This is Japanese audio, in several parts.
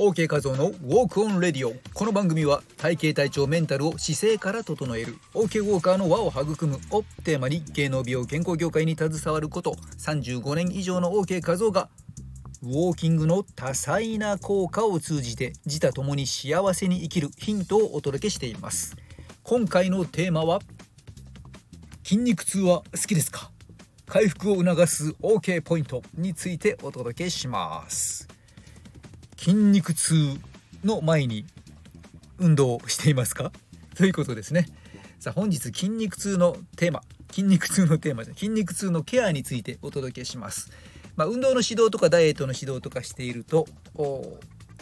OK 画像のウォークオンレディオ。この番組は体型体調メンタルを姿勢から整える。OK ウォーカーの輪を育む。をテーマに芸能美容健康業界に携わること。35年以上の OK 画像がウォーキングの多彩な効果を通じて自他ともに幸せに生きるヒントをお届けしています。今回のテーマは筋肉痛は好きですか？回復を促す OK ポイントについてお届けします。筋肉痛の前に運動をしていますか？ということですね。さあ本日筋肉痛のテーマ。筋肉痛のテーマで筋肉痛のケアについてお届けします。まあ、運動の指導とかダイエットの指導とかしていると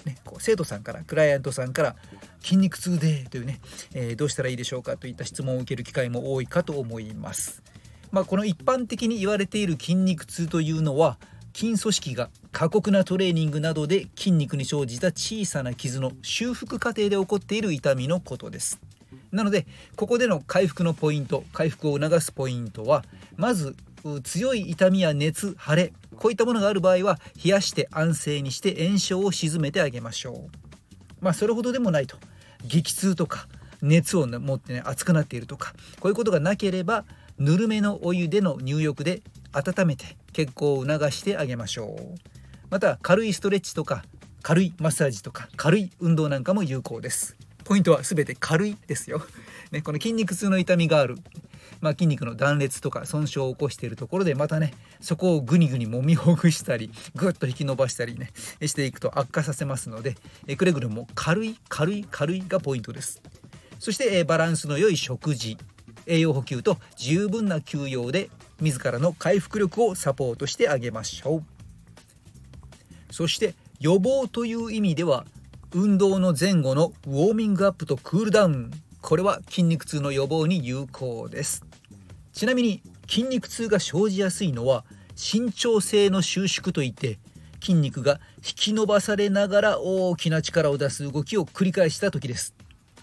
ね、こう生徒さんからクライアントさんから筋肉痛でというね、えー、どうしたらいいでしょうかといった質問を受ける機会も多いかと思います。まあ、この一般的に言われている筋肉痛というのは筋組織が過酷なトレーニングなどで筋肉に生じた小さな傷の修復過程で起こっている痛みのことです。なのでここでの回復のポイント回復を促すポイントはまず強い痛みや熱腫れこういったものがある場合は冷やして安静にして炎症を鎮めてあげましょう。まあそれほどでもないと。激痛とか熱を持ってね熱くなっているとかこういうことがなければぬるめのお湯での入浴で温めて血行を促してあげましょう。また軽いストレッチとか軽いマッサージとか軽い運動なんかも有効です。ポイントは全て軽いですよ、ね、この筋肉痛の痛みがある。まあ、筋肉の断裂とか損傷を起こしているところでまたねそこをグニグニ揉みほぐしたりぐっと引き伸ばしたりねしていくと悪化させますのでえくれぐれも軽い軽い軽いがポイントです。そしてバランスの良い食事。栄養補給と十分な休養で自らの回復力をサポートしてあげましょう。そして予防という意味では運動の前後のウォーミングアップとクールダウン。これは筋肉痛の予防に有効です。ちなみに筋肉痛が生じやすいのは伸長性の収縮といって筋肉が引き伸ばされながら大きな力を出す動きを繰り返した時です。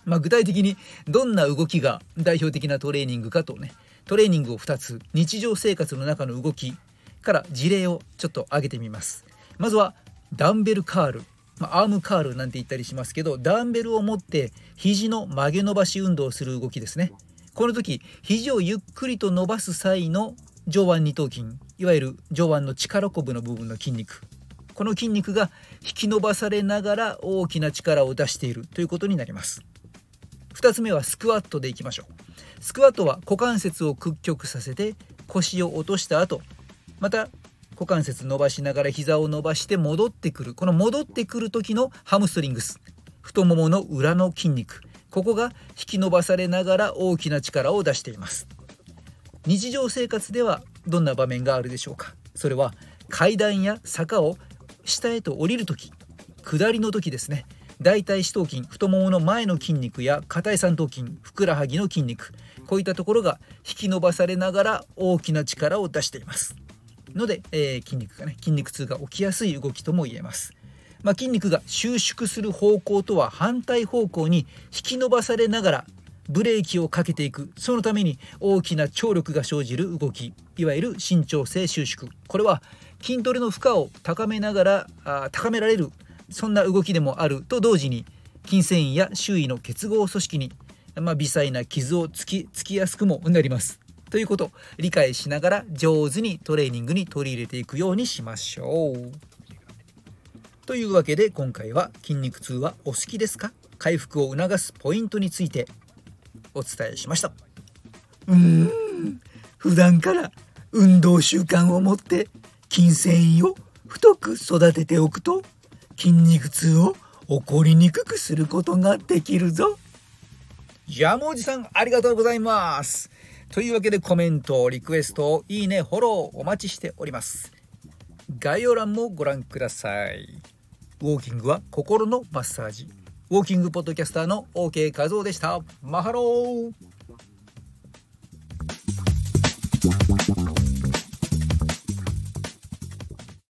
まあ、具体的にどんな動きが代表的なトレーニングかとねトレーニングを2つ日常生活の中の動きから事例をちょっと挙げてみます。まずはダンベルカール、ま、アームカールなんて言ったりしますけどダンベルを持って肘の曲げ伸ばし運動をする動きですね。この時肘をゆっくりと伸ばす際の上腕二頭筋いわゆる上腕の力こぶの部分の筋肉。この筋肉が引き伸ばされながら大きな力を出しているということになります。2つ目はスクワットでいきましょう。スクワットは股関節を屈曲させて腰を落とした後また股関節伸ばしながら膝を伸ばして戻ってくる。この戻ってくる時のハムストリングス。太ももの裏の筋肉。ここが引き伸ばされながら大きな力を出しています。日常生活ではどんな場面があるでしょうか。それは階段や坂を下へと降りる時。下りの時ですね。大腿四頭筋太ももの前の筋肉や硬い三頭筋ふくらはぎの筋肉こういったところが引き伸ばされながら大きな力を出しています。ので、えー、筋肉がね筋肉痛が起きやすい動きとも言えます。まあ、筋肉が収縮する方向とは反対方向に引き伸ばされながらブレーキをかけていく。そのために大きな張力が生じる動き。いわゆる伸長性収縮。これは筋トレの負荷を高めながらあ高められるそんな動きでもあると同時に筋繊維や周囲の結合組織に、まあ、微細な傷をつきつきやすくもなります。ということ理解しながら上手にトレーニングに取り入れていくようにしましょう。というわけで今回は筋肉痛はお好きですか？回復を促すポイントについてお伝えしました。うーん普段から運動習慣を持って筋繊維を太く育てておくと筋肉痛を起こりにくくすることができるぞ。ジャムおじさんありがとうございます。というわけでコメント、リクエスト、いいね、フォローお待ちしております。概要欄もご覧ください。ウォーキングは心のマッサージ。ウォーキングポッドキャスターの OK 画像でした。マハロー